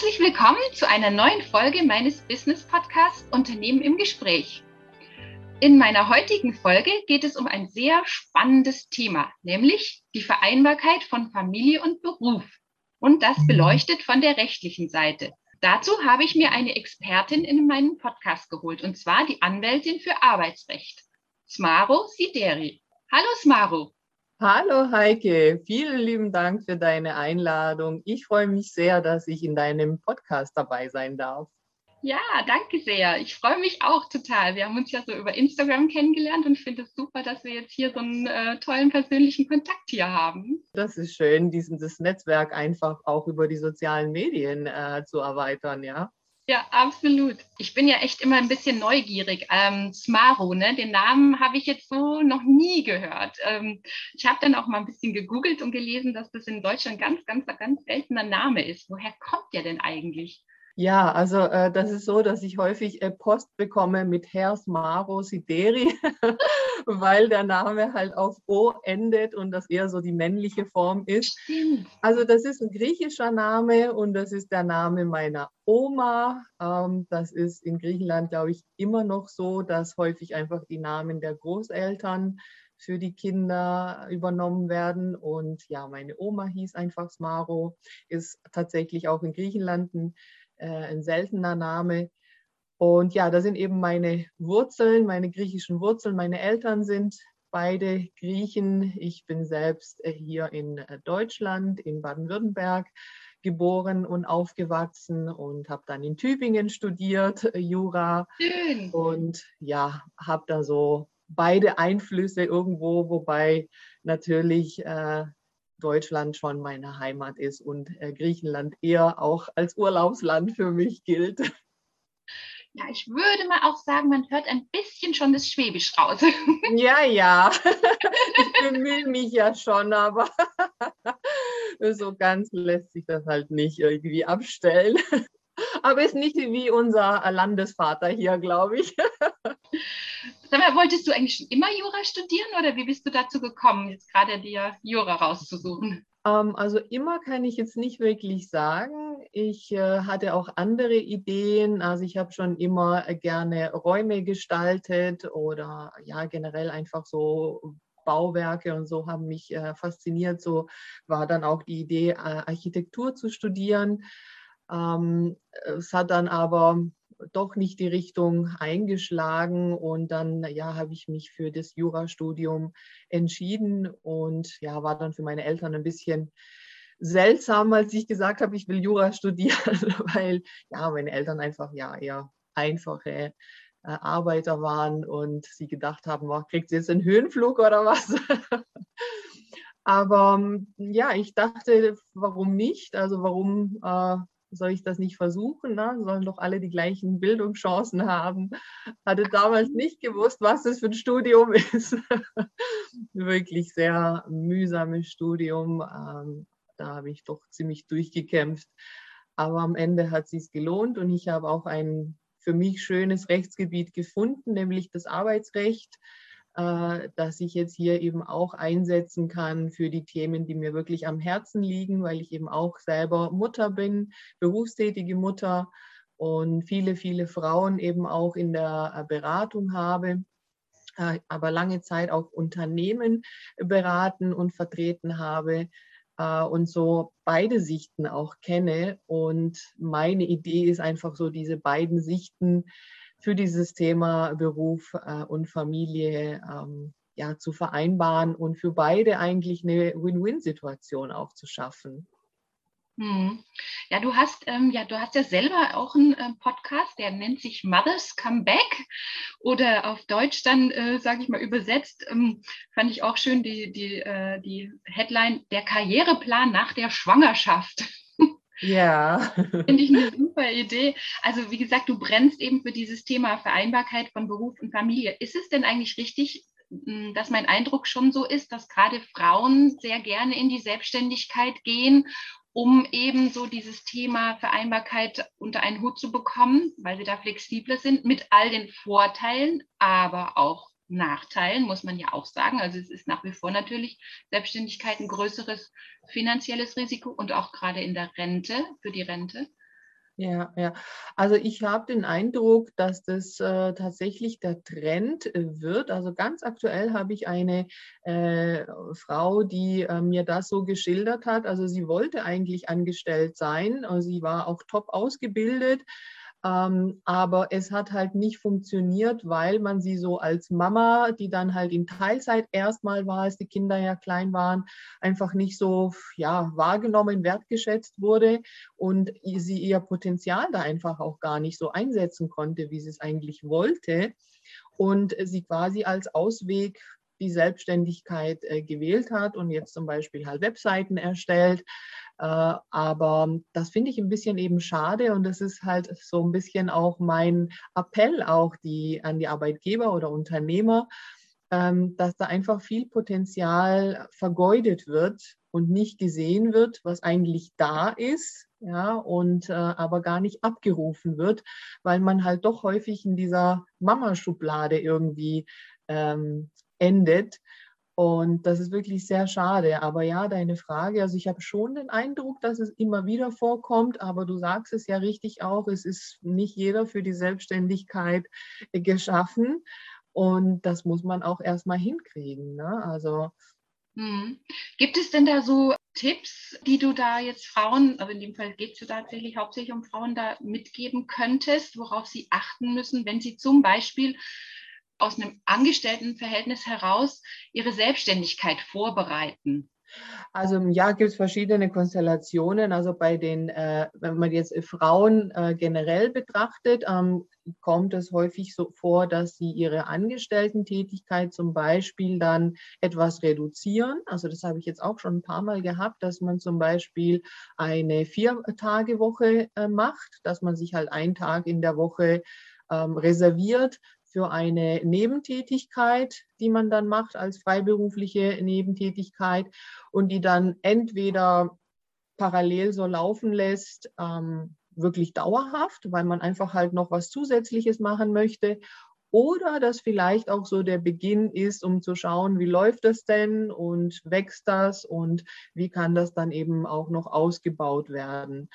Herzlich willkommen zu einer neuen Folge meines Business Podcasts Unternehmen im Gespräch. In meiner heutigen Folge geht es um ein sehr spannendes Thema, nämlich die Vereinbarkeit von Familie und Beruf. Und das beleuchtet von der rechtlichen Seite. Dazu habe ich mir eine Expertin in meinen Podcast geholt, und zwar die Anwältin für Arbeitsrecht, Smaro Sideri. Hallo Smaro. Hallo Heike, vielen lieben Dank für deine Einladung. Ich freue mich sehr, dass ich in deinem Podcast dabei sein darf. Ja, danke sehr. Ich freue mich auch total. Wir haben uns ja so über Instagram kennengelernt und ich finde es super, dass wir jetzt hier so einen äh, tollen persönlichen Kontakt hier haben. Das ist schön, dieses Netzwerk einfach auch über die sozialen Medien äh, zu erweitern, ja. Ja, absolut. Ich bin ja echt immer ein bisschen neugierig. Ähm, Smaro, ne? den Namen habe ich jetzt so noch nie gehört. Ähm, ich habe dann auch mal ein bisschen gegoogelt und gelesen, dass das in Deutschland ganz, ganz, ganz seltener Name ist. Woher kommt der denn eigentlich? Ja, also äh, das ist so, dass ich häufig äh, Post bekomme mit Hers Maro Sideri, weil der Name halt auf O endet und das eher so die männliche Form ist. Also das ist ein griechischer Name und das ist der Name meiner Oma. Ähm, das ist in Griechenland, glaube ich, immer noch so, dass häufig einfach die Namen der Großeltern für die Kinder übernommen werden. Und ja, meine Oma hieß einfach Smaro, ist tatsächlich auch in Griechenland ein ein seltener Name. Und ja, da sind eben meine Wurzeln, meine griechischen Wurzeln. Meine Eltern sind beide Griechen. Ich bin selbst äh, hier in äh, Deutschland, in Baden-Württemberg geboren und aufgewachsen und habe dann in Tübingen studiert, Jura. Schön. Und ja, habe da so beide Einflüsse irgendwo, wobei natürlich äh, Deutschland schon meine Heimat ist und äh, Griechenland eher auch als Urlaubsland für mich gilt. Ja, ich würde mal auch sagen, man hört ein bisschen schon das Schwäbisch raus. Ja, ja, ich bemühe mich ja schon, aber so ganz lässt sich das halt nicht irgendwie abstellen. Aber ist nicht wie unser Landesvater hier, glaube ich. Sag mal, wolltest du eigentlich schon immer Jura studieren oder wie bist du dazu gekommen, jetzt gerade dir Jura rauszusuchen? Ähm, also immer kann ich jetzt nicht wirklich sagen. Ich äh, hatte auch andere Ideen. Also ich habe schon immer äh, gerne Räume gestaltet oder ja generell einfach so Bauwerke und so haben mich äh, fasziniert. So war dann auch die Idee, äh, Architektur zu studieren. Ähm, es hat dann aber doch nicht die Richtung eingeschlagen und dann ja habe ich mich für das Jurastudium entschieden und ja war dann für meine Eltern ein bisschen seltsam, als ich gesagt habe, ich will Jura studieren, weil ja meine Eltern einfach ja eher einfache äh, Arbeiter waren und sie gedacht haben, oh, kriegt sie jetzt einen Höhenflug oder was? Aber ja, ich dachte, warum nicht? Also warum äh, soll ich das nicht versuchen? Ne? Sollen doch alle die gleichen Bildungschancen haben. Hatte damals nicht gewusst, was das für ein Studium ist. Wirklich sehr mühsames Studium. Ähm, da habe ich doch ziemlich durchgekämpft. Aber am Ende hat es gelohnt und ich habe auch ein für mich schönes Rechtsgebiet gefunden, nämlich das Arbeitsrecht äh, dass ich jetzt hier eben auch einsetzen kann für die Themen, die mir wirklich am Herzen liegen, weil ich eben auch selber Mutter bin, berufstätige Mutter und viele, viele Frauen eben auch in der äh, Beratung habe äh, aber lange Zeit auch Unternehmen beraten und vertreten habe und so beide Sichten auch kenne. Und meine Idee ist einfach so, diese beiden Sichten für dieses Thema Beruf äh, und Familie ähm, ja, zu vereinbaren und für beide eigentlich eine Win-Win-Situation auch zu schaffen. Hm. Ja, du hast ähm, ja, du hast ja selber auch einen äh, Podcast, der nennt sich Mothers Come Back oder auf Deutsch dann, äh, sage ich mal übersetzt, ähm, fand ich auch schön die die äh, die Headline der Karriereplan nach der Schwangerschaft. Ja. Finde ich eine super Idee. Also wie gesagt, du brennst eben für dieses Thema Vereinbarkeit von Beruf und Familie. Ist es denn eigentlich richtig, hm, dass mein Eindruck schon so ist, dass gerade Frauen sehr gerne in die Selbstständigkeit gehen, um eben so dieses Thema Vereinbarkeit unter einen Hut zu bekommen, weil sie da flexibler sind, mit all den Vorteilen, aber auch Nachteilen, muss man ja auch sagen. Also es ist nach wie vor natürlich Selbstständigkeit ein größeres finanzielles Risiko und auch gerade in der Rente, für die Rente. Ja, ja. Also ich habe den Eindruck, dass das äh, tatsächlich der Trend äh, wird. Also ganz aktuell habe ich eine äh, Frau, die äh, mir das so geschildert hat. Also sie wollte eigentlich angestellt sein. Also sie war auch top ausgebildet ähm, aber es hat halt nicht funktioniert, weil man sie so als Mama, die dann halt in Teilzeit erstmal war, als die Kinder ja klein waren, einfach nicht so ja, wahrgenommen, wertgeschätzt wurde und sie ihr Potenzial da einfach auch gar nicht so einsetzen konnte, wie sie es eigentlich wollte. Und sie quasi als Ausweg die Selbstständigkeit äh, gewählt hat und jetzt zum Beispiel halt Webseiten erstellt. Äh, aber das finde ich ein bisschen eben schade und das ist halt so ein bisschen auch mein Appell auch die, an die Arbeitgeber oder Unternehmer, ähm, dass da einfach viel Potenzial vergeudet wird und nicht gesehen wird, was eigentlich da ist, ja, und äh, aber gar nicht abgerufen wird, weil man halt doch häufig in dieser Mama-Schublade irgendwie ähm, endet. Und das ist wirklich sehr schade. Aber ja, deine Frage, also ich habe schon den Eindruck, dass es immer wieder vorkommt, aber du sagst es ja richtig auch, es ist nicht jeder für die Selbstständigkeit geschaffen. Und das muss man auch erstmal hinkriegen. Ne? Also hm. Gibt es denn da so Tipps, die du da jetzt Frauen, also in dem Fall geht es ja tatsächlich hauptsächlich um Frauen, da mitgeben könntest, worauf sie achten müssen, wenn sie zum Beispiel aus einem Angestelltenverhältnis heraus ihre Selbstständigkeit vorbereiten? Also Jahr gibt es verschiedene Konstellationen. Also bei den, äh, wenn man jetzt Frauen äh, generell betrachtet, ähm, kommt es häufig so vor, dass sie ihre Angestellten-Tätigkeit zum Beispiel dann etwas reduzieren. Also das habe ich jetzt auch schon ein paar Mal gehabt, dass man zum Beispiel eine Vier-Tage-Woche äh, macht, dass man sich halt einen Tag in der Woche ähm, reserviert für eine Nebentätigkeit, die man dann macht als freiberufliche Nebentätigkeit und die dann entweder parallel so laufen lässt, ähm, wirklich dauerhaft, weil man einfach halt noch was Zusätzliches machen möchte. Oder das vielleicht auch so der Beginn ist, um zu schauen, wie läuft das denn und wächst das und wie kann das dann eben auch noch ausgebaut werden.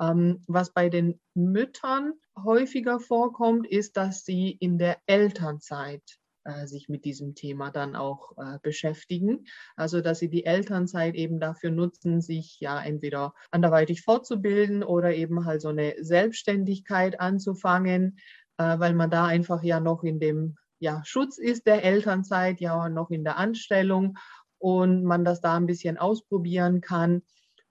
Ähm, was bei den Müttern häufiger vorkommt, ist, dass sie in der Elternzeit äh, sich mit diesem Thema dann auch äh, beschäftigen. Also dass sie die Elternzeit eben dafür nutzen, sich ja entweder anderweitig fortzubilden oder eben halt so eine Selbstständigkeit anzufangen, äh, weil man da einfach ja noch in dem ja, Schutz ist der Elternzeit, ja noch in der Anstellung und man das da ein bisschen ausprobieren kann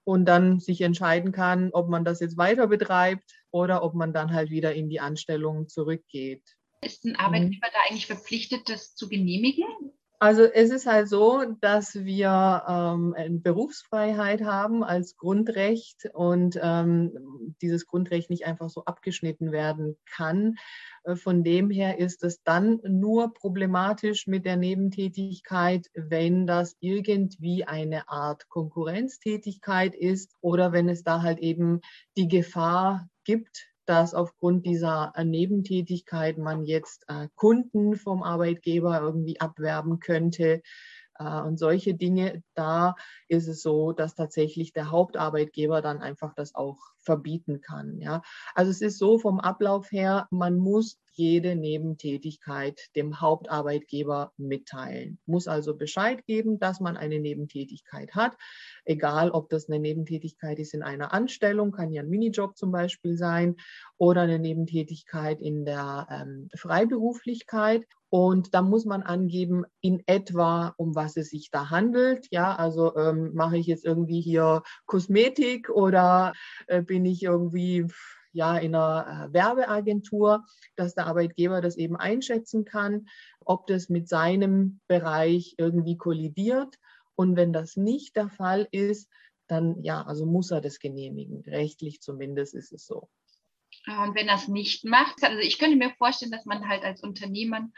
und dann sich entscheiden kann, ob man das jetzt weiter betreibt oder ob man dann halt wieder in die Anstellung zurückgeht. Ist ein Arbeitgeber mhm. da eigentlich verpflichtet, das zu genehmigen? Also es ist halt so, dass wir ähm, Berufsfreiheit haben als Grundrecht und ähm, dieses Grundrecht nicht einfach so abgeschnitten werden kann. Äh, von dem her ist es dann nur problematisch mit der Nebentätigkeit, wenn das irgendwie eine Art Konkurrenztätigkeit ist oder wenn es da halt eben die Gefahr gibt, dass aufgrund dieser äh, Nebentätigkeit man jetzt äh, Kunden vom Arbeitgeber irgendwie abwerben könnte. Äh, und solche Dinge, da ist es so, dass tatsächlich der Hauptarbeitgeber dann einfach das auch verbieten kann. Ja. Also es ist so vom Ablauf her, man muss jede Nebentätigkeit dem Hauptarbeitgeber mitteilen. Muss also Bescheid geben, dass man eine Nebentätigkeit hat. Egal, ob das eine Nebentätigkeit ist in einer Anstellung, kann ja ein Minijob zum Beispiel sein, oder eine Nebentätigkeit in der ähm, Freiberuflichkeit. Und da muss man angeben, in etwa, um was es sich da handelt. Ja, also ähm, mache ich jetzt irgendwie hier Kosmetik oder äh, bin ich irgendwie ja in einer äh, Werbeagentur, dass der Arbeitgeber das eben einschätzen kann, ob das mit seinem Bereich irgendwie kollidiert. Und wenn das nicht der Fall ist, dann ja, also muss er das genehmigen. Rechtlich zumindest ist es so. Und wenn es nicht macht, also ich könnte mir vorstellen, dass man halt als Unternehmer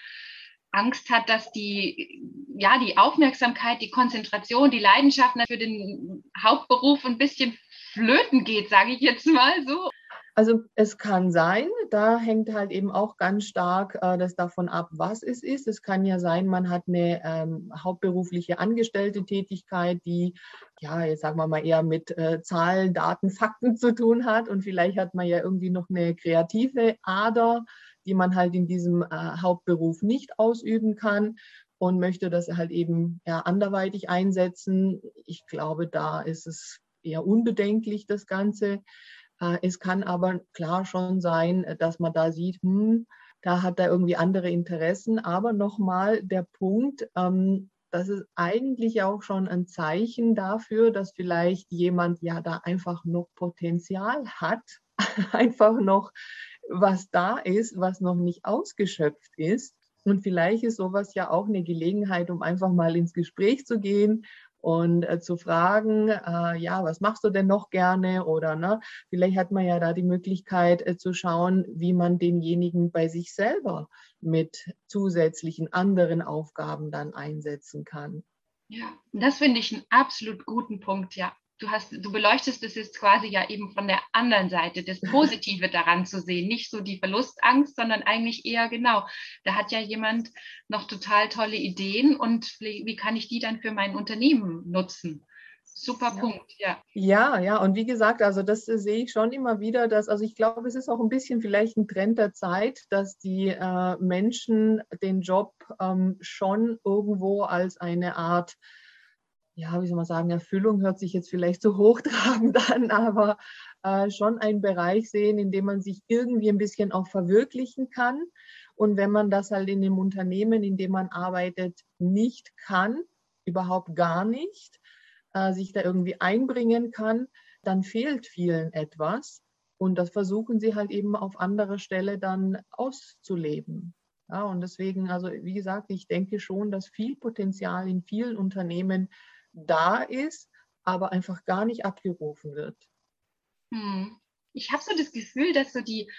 Angst hat, dass die, ja, die Aufmerksamkeit, die Konzentration, die Leidenschaft für den Hauptberuf ein bisschen flöten geht, sage ich jetzt mal so. Also es kann sein, da hängt halt eben auch ganz stark äh, das davon ab, was es ist. Es kann ja sein, man hat eine ähm, hauptberufliche angestellte Tätigkeit, die, ja, jetzt sagen wir mal eher mit äh, Zahlen, Daten, Fakten zu tun hat. Und vielleicht hat man ja irgendwie noch eine kreative Ader, die man halt in diesem äh, Hauptberuf nicht ausüben kann und möchte das halt eben ja, anderweitig einsetzen. Ich glaube, da ist es eher unbedenklich, das Ganze. Äh, es kann aber klar schon sein, äh, dass man da sieht, hm, da hat er irgendwie andere Interessen. Aber nochmal der Punkt, ähm, das ist eigentlich auch schon ein Zeichen dafür, dass vielleicht jemand ja da einfach noch Potenzial hat, einfach noch was da ist, was noch nicht ausgeschöpft ist. Und vielleicht ist sowas ja auch eine Gelegenheit, um einfach mal ins Gespräch zu gehen und äh, zu fragen, äh, ja, was machst du denn noch gerne? Oder ne, vielleicht hat man ja da die Möglichkeit äh, zu schauen, wie man denjenigen bei sich selber mit zusätzlichen anderen Aufgaben dann einsetzen kann. Ja, das finde ich einen absolut guten Punkt, ja du hast, du beleuchtest es jetzt quasi ja eben von der anderen Seite, das Positive daran zu sehen, nicht so die Verlustangst, sondern eigentlich eher genau. Da hat ja jemand noch total tolle Ideen und wie kann ich die dann für mein Unternehmen nutzen? Super ja. Punkt, ja. Ja, ja, und wie gesagt, also das sehe ich schon immer wieder, dass, also ich glaube, es ist auch ein bisschen vielleicht ein Trend der Zeit, dass die äh, Menschen den Job ähm, schon irgendwo als eine Art ja, wie soll man sagen, Erfüllung hört sich jetzt vielleicht zu hochtrabend an, aber äh, schon einen Bereich sehen, in dem man sich irgendwie ein bisschen auch verwirklichen kann. Und wenn man das halt in dem Unternehmen, in dem man arbeitet, nicht kann, überhaupt gar nicht, äh, sich da irgendwie einbringen kann, dann fehlt vielen etwas. Und das versuchen sie halt eben auf anderer Stelle dann auszuleben. Ja, und deswegen, also wie gesagt, ich denke schon, dass viel Potenzial in vielen Unternehmen da ist, aber einfach gar nicht abgerufen wird. Hm. Ich habe so das Gefühl, dass so die,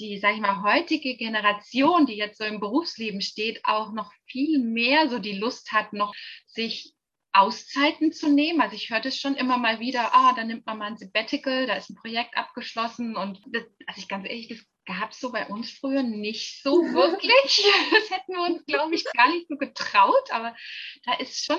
die, sag ich mal, heutige Generation, die jetzt so im Berufsleben steht, auch noch viel mehr so die Lust hat, noch sich Auszeiten zu nehmen. Also ich höre das schon immer mal wieder, ah, da nimmt man mal ein Sabbatical, da ist ein Projekt abgeschlossen und das, also ich ganz ehrlich, das gab es so bei uns früher nicht so wirklich. Das hätten wir uns, glaube ich, gar nicht so getraut, aber da ist schon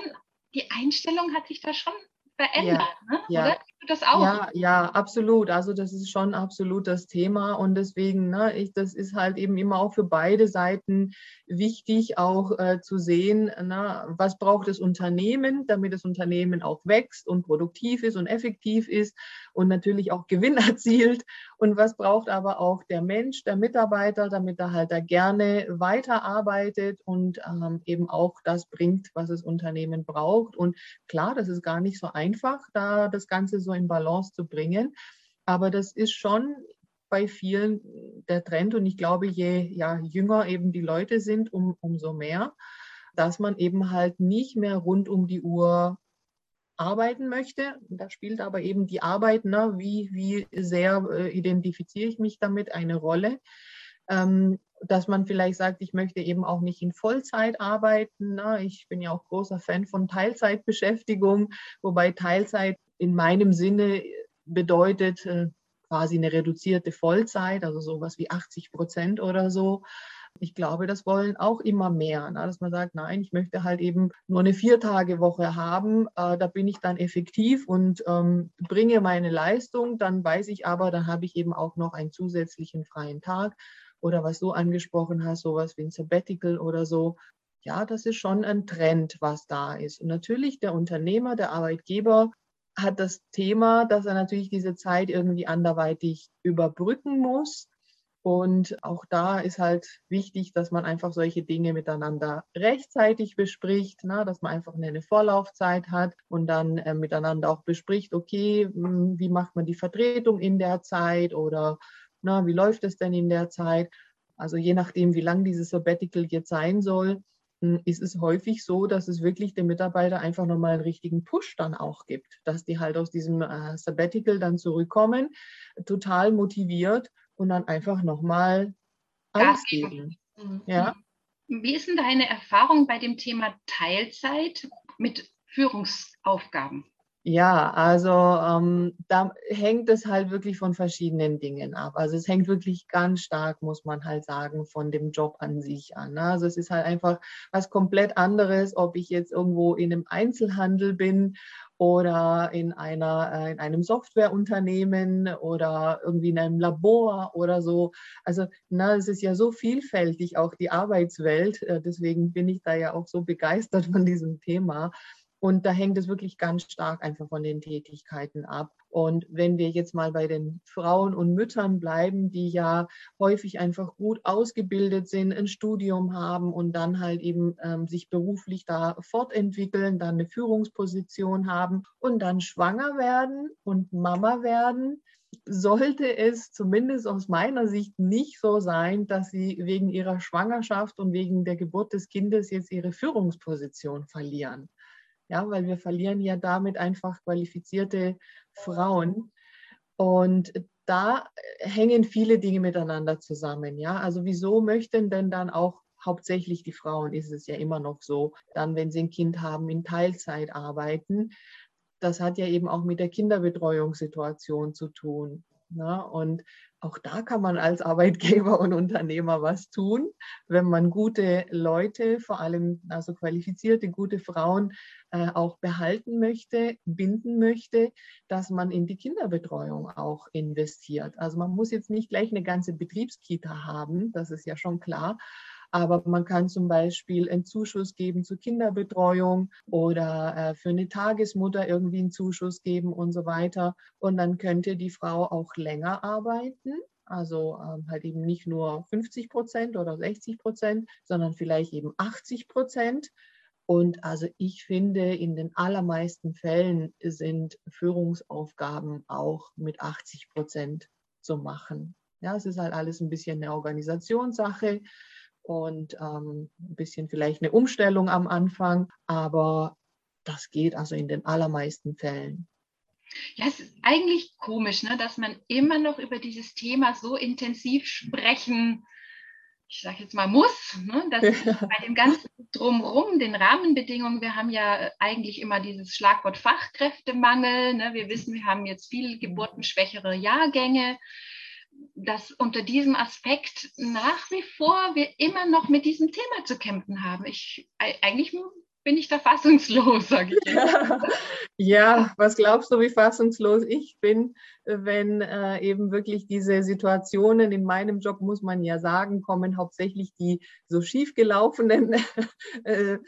die Einstellung hat sich da schon verändert, ja, ne? ja. oder? Das auch? Ja, ja, absolut. Also das ist schon absolut das Thema und deswegen, ne, ich, das ist halt eben immer auch für beide Seiten wichtig, auch äh, zu sehen, na, was braucht das Unternehmen, damit das Unternehmen auch wächst und produktiv ist und effektiv ist und natürlich auch Gewinn erzielt und was braucht aber auch der Mensch, der Mitarbeiter, damit er halt da gerne weiterarbeitet und ähm, eben auch das bringt, was das Unternehmen braucht. Und klar, das ist gar nicht so einfach, da das Ganze so in Balance zu bringen. Aber das ist schon bei vielen der Trend und ich glaube, je ja, jünger eben die Leute sind, um, umso mehr, dass man eben halt nicht mehr rund um die Uhr arbeiten möchte. Da spielt aber eben die Arbeit, ne, wie, wie sehr äh, identifiziere ich mich damit, eine Rolle. Ähm, dass man vielleicht sagt, ich möchte eben auch nicht in Vollzeit arbeiten. Ne? Ich bin ja auch großer Fan von Teilzeitbeschäftigung, wobei Teilzeit in meinem Sinne bedeutet äh, quasi eine reduzierte Vollzeit, also sowas wie 80 Prozent oder so. Ich glaube, das wollen auch immer mehr, ne? dass man sagt, nein, ich möchte halt eben nur eine Viertagewoche haben, äh, da bin ich dann effektiv und ähm, bringe meine Leistung, dann weiß ich aber, dann habe ich eben auch noch einen zusätzlichen freien Tag oder was du angesprochen hast, sowas wie ein Sabbatical oder so. Ja, das ist schon ein Trend, was da ist. Und natürlich der Unternehmer, der Arbeitgeber hat das Thema, dass er natürlich diese Zeit irgendwie anderweitig überbrücken muss. Und auch da ist halt wichtig, dass man einfach solche Dinge miteinander rechtzeitig bespricht, na, dass man einfach eine Vorlaufzeit hat und dann äh, miteinander auch bespricht, okay, hm, wie macht man die Vertretung in der Zeit oder na, wie läuft es denn in der Zeit? Also je nachdem, wie lang dieses Sabbatical jetzt sein soll, ist es häufig so, dass es wirklich dem Mitarbeiter einfach nochmal einen richtigen Push dann auch gibt, dass die halt aus diesem äh, Sabbatical dann zurückkommen, total motiviert und dann einfach nochmal alles geben. Mhm. Ja. Wie ist denn deine Erfahrung bei dem Thema Teilzeit mit Führungsaufgaben? Ja, also ähm, da hängt es halt wirklich von verschiedenen Dingen ab. Also es hängt wirklich ganz stark, muss man halt sagen, von dem Job an sich an. Ne? Also es ist halt einfach was komplett anderes, ob ich jetzt irgendwo in einem Einzelhandel bin oder in einer äh, in einem Softwareunternehmen oder irgendwie in einem Labor oder so. Also na, es ist ja so vielfältig auch die Arbeitswelt. Äh, deswegen bin ich da ja auch so begeistert von diesem Thema. Und da hängt es wirklich ganz stark einfach von den Tätigkeiten ab. Und wenn wir jetzt mal bei den Frauen und Müttern bleiben, die ja häufig einfach gut ausgebildet sind, ein Studium haben und dann halt eben ähm, sich beruflich da fortentwickeln, dann eine Führungsposition haben und dann schwanger werden und Mama werden, sollte es zumindest aus meiner Sicht nicht so sein, dass sie wegen ihrer Schwangerschaft und wegen der Geburt des Kindes jetzt ihre Führungsposition verlieren. Ja, weil wir verlieren ja damit einfach qualifizierte Frauen. Und da hängen viele Dinge miteinander zusammen. Ja, also wieso möchten denn dann auch hauptsächlich die Frauen, ist es ja immer noch so, dann, wenn sie ein Kind haben, in Teilzeit arbeiten? Das hat ja eben auch mit der Kinderbetreuungssituation zu tun. Ne? und auch da kann man als Arbeitgeber und Unternehmer was tun, wenn man gute Leute, vor allem also qualifizierte, gute Frauen äh, auch behalten möchte, binden möchte, dass man in die Kinderbetreuung auch investiert. Also man muss jetzt nicht gleich eine ganze Betriebskita haben, das ist ja schon klar, aber man kann zum Beispiel einen Zuschuss geben zur Kinderbetreuung oder äh, für eine Tagesmutter irgendwie einen Zuschuss geben und so weiter. Und dann könnte die Frau auch länger arbeiten. Also ähm, halt eben nicht nur 50 Prozent oder 60 Prozent, sondern vielleicht eben 80 Prozent. Und also ich finde, in den allermeisten Fällen sind Führungsaufgaben auch mit 80 Prozent zu machen. Ja, es ist halt alles ein bisschen eine Organisationssache und ähm, ein bisschen vielleicht eine Umstellung am Anfang, aber das geht also in den allermeisten Fällen. Ja, es ist eigentlich komisch, ne, dass man immer noch über dieses Thema so intensiv sprechen, ich sage jetzt mal muss, ne, dass bei dem ganzen Drumherum, den Rahmenbedingungen, wir haben ja eigentlich immer dieses Schlagwort Fachkräftemangel. Ne, wir wissen, wir haben jetzt viel geburtenschwächere Jahrgänge dass unter diesem Aspekt nach wie vor wir immer noch mit diesem Thema zu kämpfen haben. Ich, eigentlich bin ich da fassungslos, sage ich. ja, was glaubst du, wie fassungslos ich bin, wenn äh, eben wirklich diese Situationen in meinem Job, muss man ja sagen, kommen hauptsächlich die so schiefgelaufenen äh,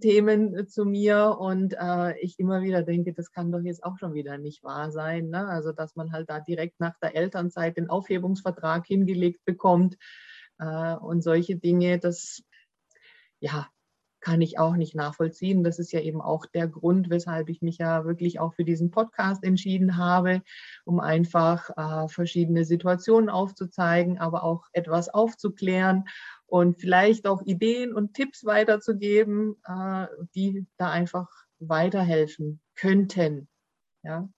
Themen zu mir und äh, ich immer wieder denke, das kann doch jetzt auch schon wieder nicht wahr sein. Ne? Also, dass man halt da direkt nach der Elternzeit den Aufhebungsvertrag hingelegt bekommt äh, und solche Dinge, das ja, kann ich auch nicht nachvollziehen. Das ist ja eben auch der Grund, weshalb ich mich ja wirklich auch für diesen Podcast entschieden habe, um einfach äh, verschiedene Situationen aufzuzeigen, aber auch etwas aufzuklären und vielleicht auch Ideen und Tipps weiterzugeben, äh, die da einfach weiterhelfen könnten. Ja.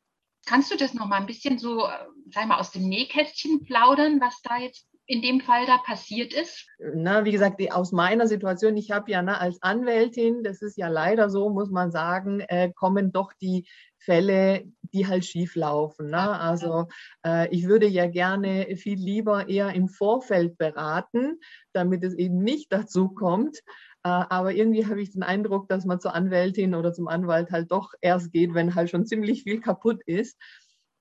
Kannst du das noch mal ein bisschen so, äh, sag mal, aus dem Nähkästchen plaudern, was da jetzt in dem Fall da passiert ist? Na, wie gesagt, aus meiner Situation, ich habe ja na, als Anwältin, das ist ja leider so, muss man sagen, äh, kommen doch die Fälle, die halt schief laufen. Ne? Also äh, ich würde ja gerne viel lieber eher im Vorfeld beraten, damit es eben nicht dazu kommt. Äh, aber irgendwie habe ich den Eindruck, dass man zur Anwältin oder zum Anwalt halt doch erst geht, wenn halt schon ziemlich viel kaputt ist.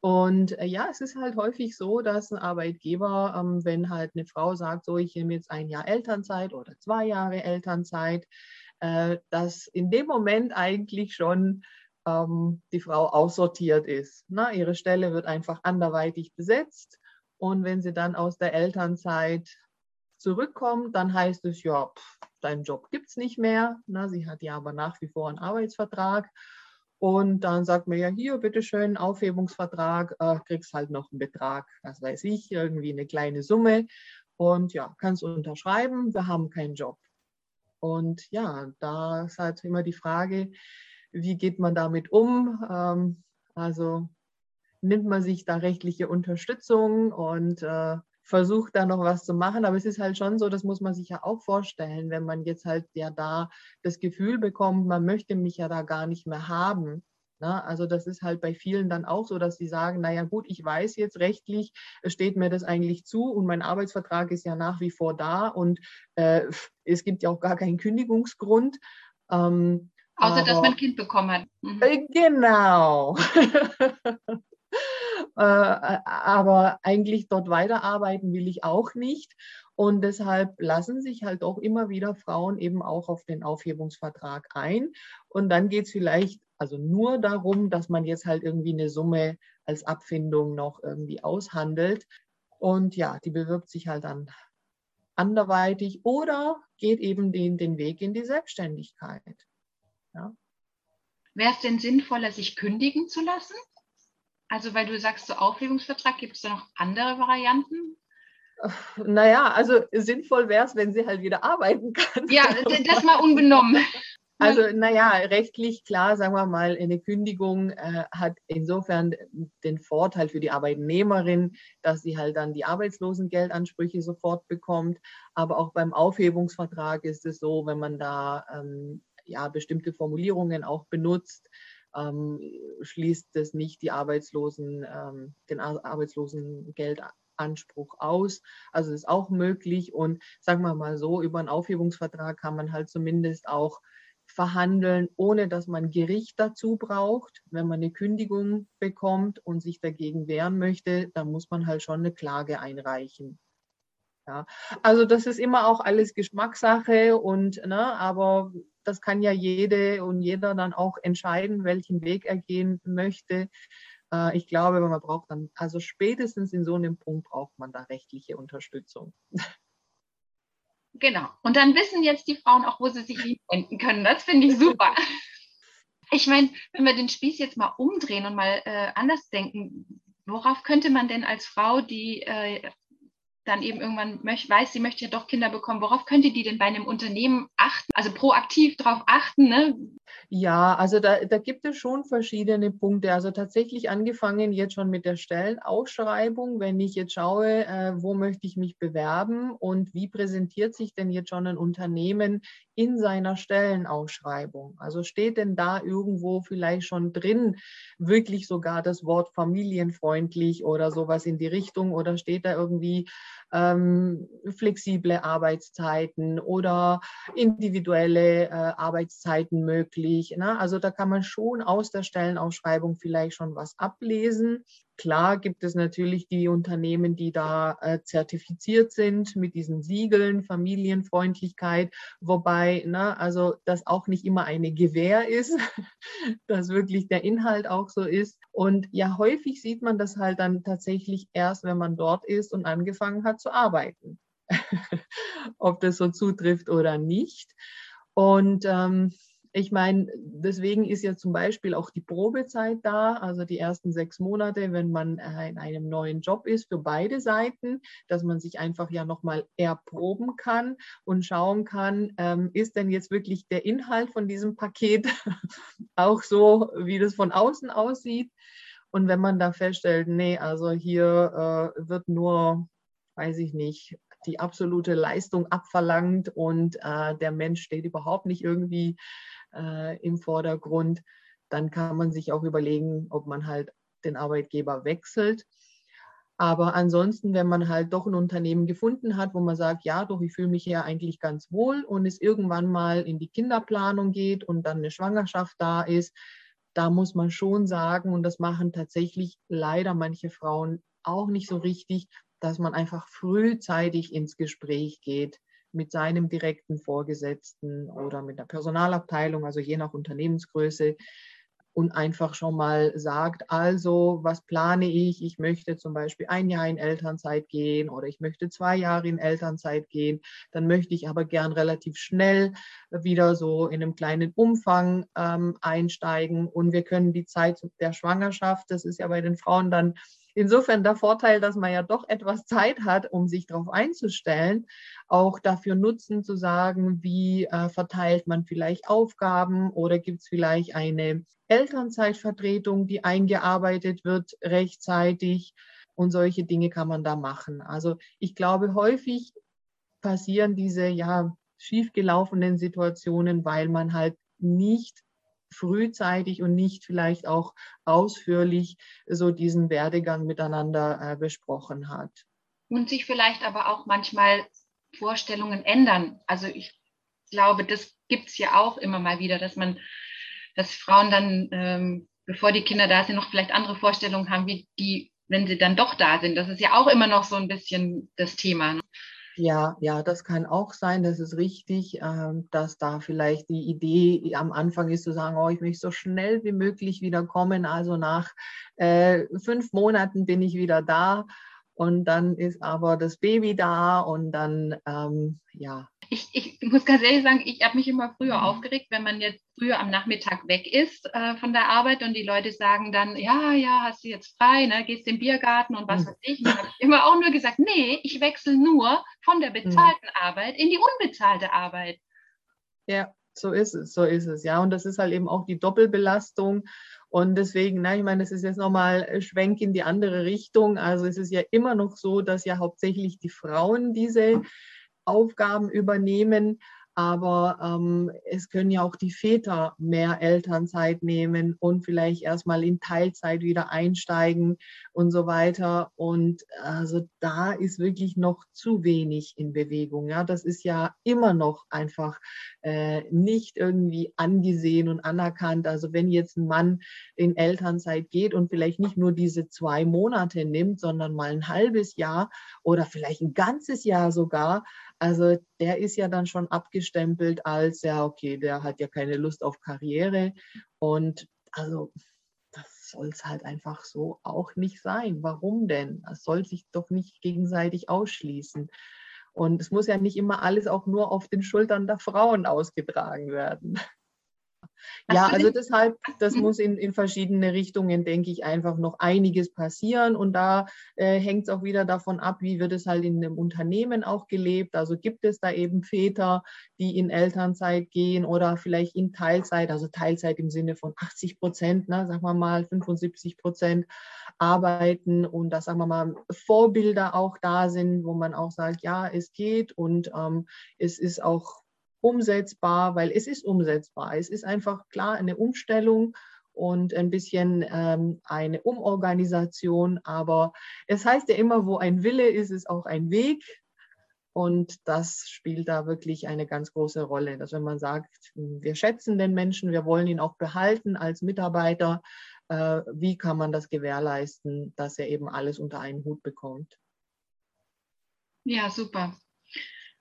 Und äh, ja, es ist halt häufig so, dass ein Arbeitgeber, ähm, wenn halt eine Frau sagt, so ich nehme jetzt ein Jahr Elternzeit oder zwei Jahre Elternzeit, äh, dass in dem Moment eigentlich schon ähm, die Frau aussortiert ist. Na, ihre Stelle wird einfach anderweitig besetzt. Und wenn sie dann aus der Elternzeit zurückkommt, dann heißt es, ja, pff, deinen Job gibt es nicht mehr. Na, sie hat ja aber nach wie vor einen Arbeitsvertrag. Und dann sagt man ja, hier, bitteschön, Aufhebungsvertrag, äh, kriegst halt noch einen Betrag, was weiß ich, irgendwie eine kleine Summe. Und ja, kannst unterschreiben, wir haben keinen Job. Und ja, da ist halt immer die Frage, wie geht man damit um? Ähm, also nimmt man sich da rechtliche Unterstützung und äh, versucht da noch was zu machen. Aber es ist halt schon so, das muss man sich ja auch vorstellen, wenn man jetzt halt ja da das Gefühl bekommt, man möchte mich ja da gar nicht mehr haben, Ne? Also das ist halt bei vielen dann auch so, dass sie sagen, naja gut, ich weiß jetzt rechtlich, steht mir das eigentlich zu und mein Arbeitsvertrag ist ja nach wie vor da und äh, es gibt ja auch gar keinen Kündigungsgrund. Ähm, Außer aber, dass man ein Kind bekommen hat. Mhm. Äh, genau. äh, aber eigentlich dort weiterarbeiten will ich auch nicht. Und deshalb lassen sich halt auch immer wieder Frauen eben auch auf den Aufhebungsvertrag ein. Und dann geht es vielleicht also nur darum, dass man jetzt halt irgendwie eine Summe als Abfindung noch irgendwie aushandelt. Und ja, die bewirbt sich halt dann anderweitig oder geht eben den, den Weg in die Selbstständigkeit. Ja. Wäre es denn sinnvoller, sich kündigen zu lassen? Also, weil du sagst, so Aufhebungsvertrag, gibt es da noch andere Varianten? Naja, also sinnvoll wäre es, wenn sie halt wieder arbeiten kann. Ja, das mal unbenommen. Also, naja, rechtlich klar, sagen wir mal, eine Kündigung äh, hat insofern den Vorteil für die Arbeitnehmerin, dass sie halt dann die Arbeitslosengeldansprüche sofort bekommt. Aber auch beim Aufhebungsvertrag ist es so, wenn man da ähm, ja, bestimmte Formulierungen auch benutzt, ähm, schließt es nicht die Arbeitslosen, ähm, den Arbeitslosengeldanspruch aus. Also ist auch möglich. Und sagen wir mal so, über einen Aufhebungsvertrag kann man halt zumindest auch verhandeln, ohne dass man Gericht dazu braucht. Wenn man eine Kündigung bekommt und sich dagegen wehren möchte, dann muss man halt schon eine Klage einreichen. Ja, also das ist immer auch alles Geschmackssache und ne, aber das kann ja jede und jeder dann auch entscheiden, welchen Weg er gehen möchte. Äh, ich glaube, man braucht dann, also spätestens in so einem Punkt braucht man da rechtliche Unterstützung. Genau. Und dann wissen jetzt die Frauen auch, wo sie sich wenden können. Das finde ich super. Ich meine, wenn wir den Spieß jetzt mal umdrehen und mal äh, anders denken, worauf könnte man denn als Frau, die äh, dann eben irgendwann möcht, weiß, sie möchte ja doch Kinder bekommen, worauf könnte die denn bei einem Unternehmen achten, also proaktiv darauf achten? Ne? Ja, also da, da gibt es schon verschiedene Punkte. Also tatsächlich angefangen jetzt schon mit der Stellenausschreibung, wenn ich jetzt schaue, äh, wo möchte ich mich bewerben und wie präsentiert sich denn jetzt schon ein Unternehmen in seiner Stellenausschreibung? Also steht denn da irgendwo vielleicht schon drin, wirklich sogar das Wort familienfreundlich oder sowas in die Richtung oder steht da irgendwie ähm, flexible Arbeitszeiten oder individuelle äh, Arbeitszeiten möglich. Ne? Also da kann man schon aus der Stellenausschreibung vielleicht schon was ablesen. Klar gibt es natürlich die Unternehmen, die da äh, zertifiziert sind mit diesen Siegeln, Familienfreundlichkeit, wobei, ne, also das auch nicht immer eine Gewähr ist, dass wirklich der Inhalt auch so ist. Und ja, häufig sieht man das halt dann tatsächlich erst, wenn man dort ist und angefangen hat zu arbeiten. Ob das so zutrifft oder nicht. Und ähm, ich meine, deswegen ist ja zum Beispiel auch die Probezeit da, also die ersten sechs Monate, wenn man in einem neuen Job ist, für beide Seiten, dass man sich einfach ja nochmal erproben kann und schauen kann, ähm, ist denn jetzt wirklich der Inhalt von diesem Paket auch so, wie das von außen aussieht. Und wenn man da feststellt, nee, also hier äh, wird nur, weiß ich nicht, die absolute Leistung abverlangt und äh, der Mensch steht überhaupt nicht irgendwie äh, im Vordergrund, dann kann man sich auch überlegen, ob man halt den Arbeitgeber wechselt. Aber ansonsten, wenn man halt doch ein Unternehmen gefunden hat, wo man sagt, ja, doch, ich fühle mich hier eigentlich ganz wohl und es irgendwann mal in die Kinderplanung geht und dann eine Schwangerschaft da ist, da muss man schon sagen, und das machen tatsächlich leider manche Frauen auch nicht so richtig, dass man einfach frühzeitig ins Gespräch geht mit seinem direkten Vorgesetzten oder mit der Personalabteilung, also je nach Unternehmensgröße, und einfach schon mal sagt, also was plane ich? Ich möchte zum Beispiel ein Jahr in Elternzeit gehen oder ich möchte zwei Jahre in Elternzeit gehen. Dann möchte ich aber gern relativ schnell wieder so in einem kleinen Umfang ähm, einsteigen und wir können die Zeit der Schwangerschaft, das ist ja bei den Frauen dann insofern der Vorteil, dass man ja doch etwas Zeit hat, um sich darauf einzustellen, auch dafür nutzen zu sagen, wie äh, verteilt man vielleicht Aufgaben oder gibt es vielleicht eine Elternzeitvertretung, die eingearbeitet wird rechtzeitig und solche Dinge kann man da machen. Also ich glaube, häufig passieren diese ja schiefgelaufenen Situationen, weil man halt nicht frühzeitig und nicht vielleicht auch ausführlich so diesen Werdegang miteinander äh, besprochen hat. Und sich vielleicht aber auch manchmal Vorstellungen ändern. Also ich glaube, das gibt es ja auch immer mal wieder, dass man, dass Frauen dann, ähm, bevor die Kinder da sind, noch vielleicht andere Vorstellungen haben, wie die, wenn sie dann doch da sind. Das ist ja auch immer noch so ein bisschen das Thema. Ne? Ja, ja, das kann auch sein, das ist richtig, ähm, dass da vielleicht die Idee am Anfang ist zu sagen, oh, ich möchte so schnell wie möglich wieder kommen. Also nach äh, fünf Monaten bin ich wieder da und dann ist aber das Baby da und dann, ähm, ja. Ich, ich muss ganz ehrlich sagen, ich habe mich immer früher mhm. aufgeregt, wenn man jetzt früher am Nachmittag weg ist äh, von der Arbeit und die Leute sagen dann, ja, ja, hast du jetzt frei, ne, gehst in den Biergarten und was mhm. weiß ich. Und habe ich immer auch nur gesagt, nee, ich wechsle nur von der mhm. bezahlten mhm. Arbeit in die unbezahlte Arbeit. Ja, so ist es, so ist es, ja. Und das ist halt eben auch die Doppelbelastung. Und deswegen, na, ich meine, das ist jetzt nochmal Schwenk in die andere Richtung. Also es ist ja immer noch so, dass ja hauptsächlich die Frauen diese Aufgaben übernehmen. Aber ähm, es können ja auch die Väter mehr Elternzeit nehmen und vielleicht erstmal in Teilzeit wieder einsteigen und so weiter. Und also da ist wirklich noch zu wenig in Bewegung. Ja, das ist ja immer noch einfach äh, nicht irgendwie angesehen und anerkannt. Also wenn jetzt ein Mann in Elternzeit geht und vielleicht nicht nur diese zwei Monate nimmt, sondern mal ein halbes Jahr oder vielleicht ein ganzes Jahr sogar, also der ist ja dann schon abgestempelt als, ja, okay, der hat ja keine Lust auf Karriere. Und also soll es halt einfach so auch nicht sein. Warum denn? Es soll sich doch nicht gegenseitig ausschließen. Und es muss ja nicht immer alles auch nur auf den Schultern der Frauen ausgetragen werden. Ja, also deshalb, das mhm. muss in, in verschiedene Richtungen, denke ich, einfach noch einiges passieren. Und da äh, hängt es auch wieder davon ab, wie wird es halt in einem Unternehmen auch gelebt. Also gibt es da eben Väter, die in Elternzeit gehen oder vielleicht in Teilzeit, also Teilzeit im Sinne von 80 Prozent, ne, sagen wir mal 75 Prozent arbeiten und dass, sagen wir mal, Vorbilder auch da sind, wo man auch sagt, ja, es geht und ähm, es ist auch umsetzbar, weil es ist umsetzbar. Es ist einfach klar eine Umstellung und ein bisschen ähm, eine Umorganisation. Aber es heißt ja immer, wo ein Wille ist, ist auch ein Weg. Und das spielt da wirklich eine ganz große Rolle, dass wenn man sagt, wir schätzen den Menschen, wir wollen ihn auch behalten als Mitarbeiter, äh, wie kann man das gewährleisten, dass er eben alles unter einen Hut bekommt? Ja, super.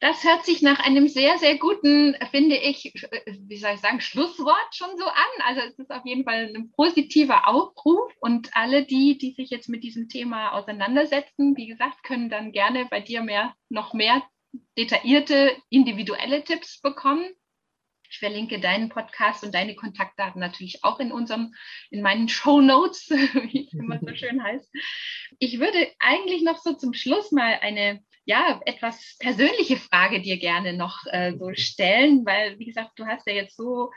Das hört sich nach einem sehr, sehr guten, finde ich, wie soll ich sagen, Schlusswort schon so an. Also es ist auf jeden Fall ein positiver Aufruf und alle die, die sich jetzt mit diesem Thema auseinandersetzen, wie gesagt, können dann gerne bei dir mehr, noch mehr detaillierte, individuelle Tipps bekommen. Ich verlinke deinen Podcast und deine Kontaktdaten natürlich auch in unserem, in meinen Show Notes, wie es immer so schön heißt. Ich würde eigentlich noch so zum Schluss mal eine ja, etwas persönliche Frage dir gerne noch äh, so stellen, weil, wie gesagt, du hast ja jetzt so,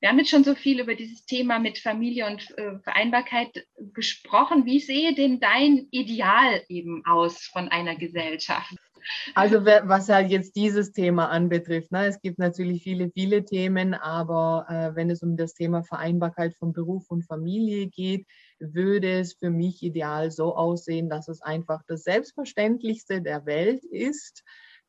wir haben jetzt schon so viel über dieses Thema mit Familie und äh, Vereinbarkeit gesprochen. Wie sehe denn dein Ideal eben aus von einer Gesellschaft? Also was halt jetzt dieses Thema anbetrifft, ne, es gibt natürlich viele, viele Themen, aber äh, wenn es um das Thema Vereinbarkeit von Beruf und Familie geht, würde es für mich ideal so aussehen, dass es einfach das Selbstverständlichste der Welt ist,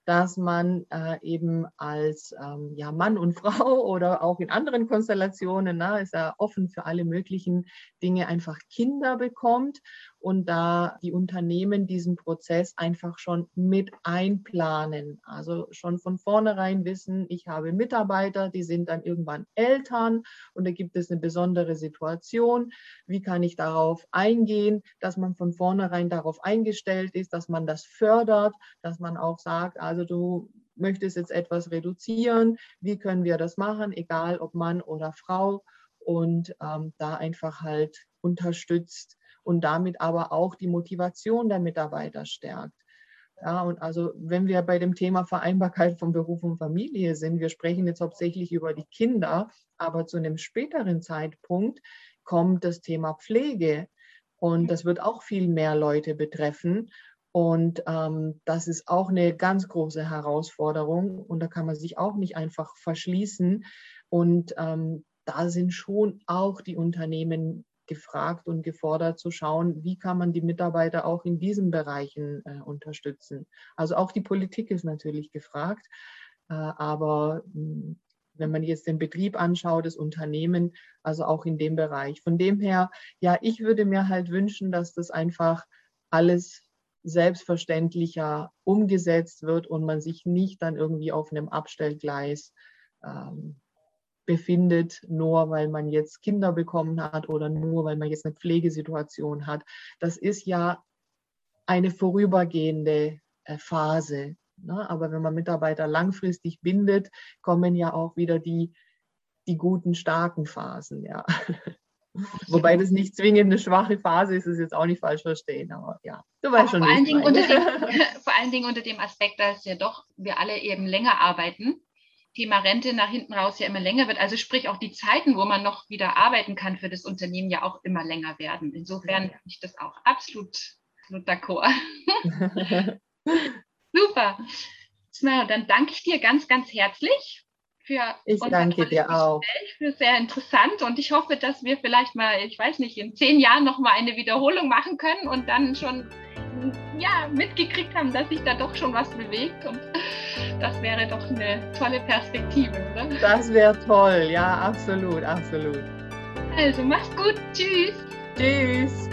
dass man äh, eben als ähm, ja, Mann und Frau oder auch in anderen Konstellationen, na, ist ja offen für alle möglichen Dinge, einfach Kinder bekommt und da die Unternehmen diesen Prozess einfach schon mit einplanen. Also schon von vornherein wissen, ich habe Mitarbeiter, die sind dann irgendwann Eltern und da gibt es eine besondere Situation. Wie kann ich darauf eingehen, dass man von vornherein darauf eingestellt ist, dass man das fördert, dass man auch sagt, also du möchtest jetzt etwas reduzieren, wie können wir das machen, egal ob Mann oder Frau und ähm, da einfach halt unterstützt und damit aber auch die Motivation der Mitarbeiter stärkt. Ja, und also wenn wir bei dem Thema Vereinbarkeit von Beruf und Familie sind, wir sprechen jetzt hauptsächlich über die Kinder, aber zu einem späteren Zeitpunkt kommt das Thema Pflege und das wird auch viel mehr Leute betreffen. Und ähm, das ist auch eine ganz große Herausforderung und da kann man sich auch nicht einfach verschließen. Und ähm, da sind schon auch die Unternehmen gefragt und gefordert zu schauen, wie kann man die Mitarbeiter auch in diesen Bereichen äh, unterstützen. Also auch die Politik ist natürlich gefragt, äh, aber mh, hm, wenn man jetzt den Betrieb anschaut, das Unternehmen, also auch in dem Bereich. Von dem her, ja, ich würde mir halt wünschen, dass das einfach alles selbstverständlicher umgesetzt wird und man sich nicht dann irgendwie auf einem Abstellgleis ähm, befindet, nur weil man jetzt Kinder bekommen hat oder nur weil man jetzt eine Pflegesituation hat. Das ist ja eine vorübergehende äh, Phase. Ne? Aber wenn man Mitarbeiter langfristig bindet, kommen ja auch wieder die, die guten, starken Phasen. Ja. Wobei das nicht zwingend eine schwache Phase ist, ist jetzt auch nicht falsch verstehen, aber ja, du weißt schon. Vor allen, Dingen unter dem, vor allen Dingen unter dem Aspekt, dass ja doch wir alle eben länger arbeiten Thema Rente nach hinten raus ja immer länger wird. Also sprich auch die Zeiten, wo man noch wieder arbeiten kann für das Unternehmen ja auch immer länger werden. Insofern finde ich das auch absolut, absolut d'accord. Super. Na, dann danke ich dir ganz, ganz herzlich für ich danke dir auch. Für sehr interessant und ich hoffe, dass wir vielleicht mal, ich weiß nicht, in zehn Jahren noch mal eine Wiederholung machen können und dann schon ja, mitgekriegt haben, dass sich da doch schon was bewegt. Und das wäre doch eine tolle Perspektive, oder? Das wäre toll, ja, absolut, absolut. Also mach's gut. Tschüss. Tschüss.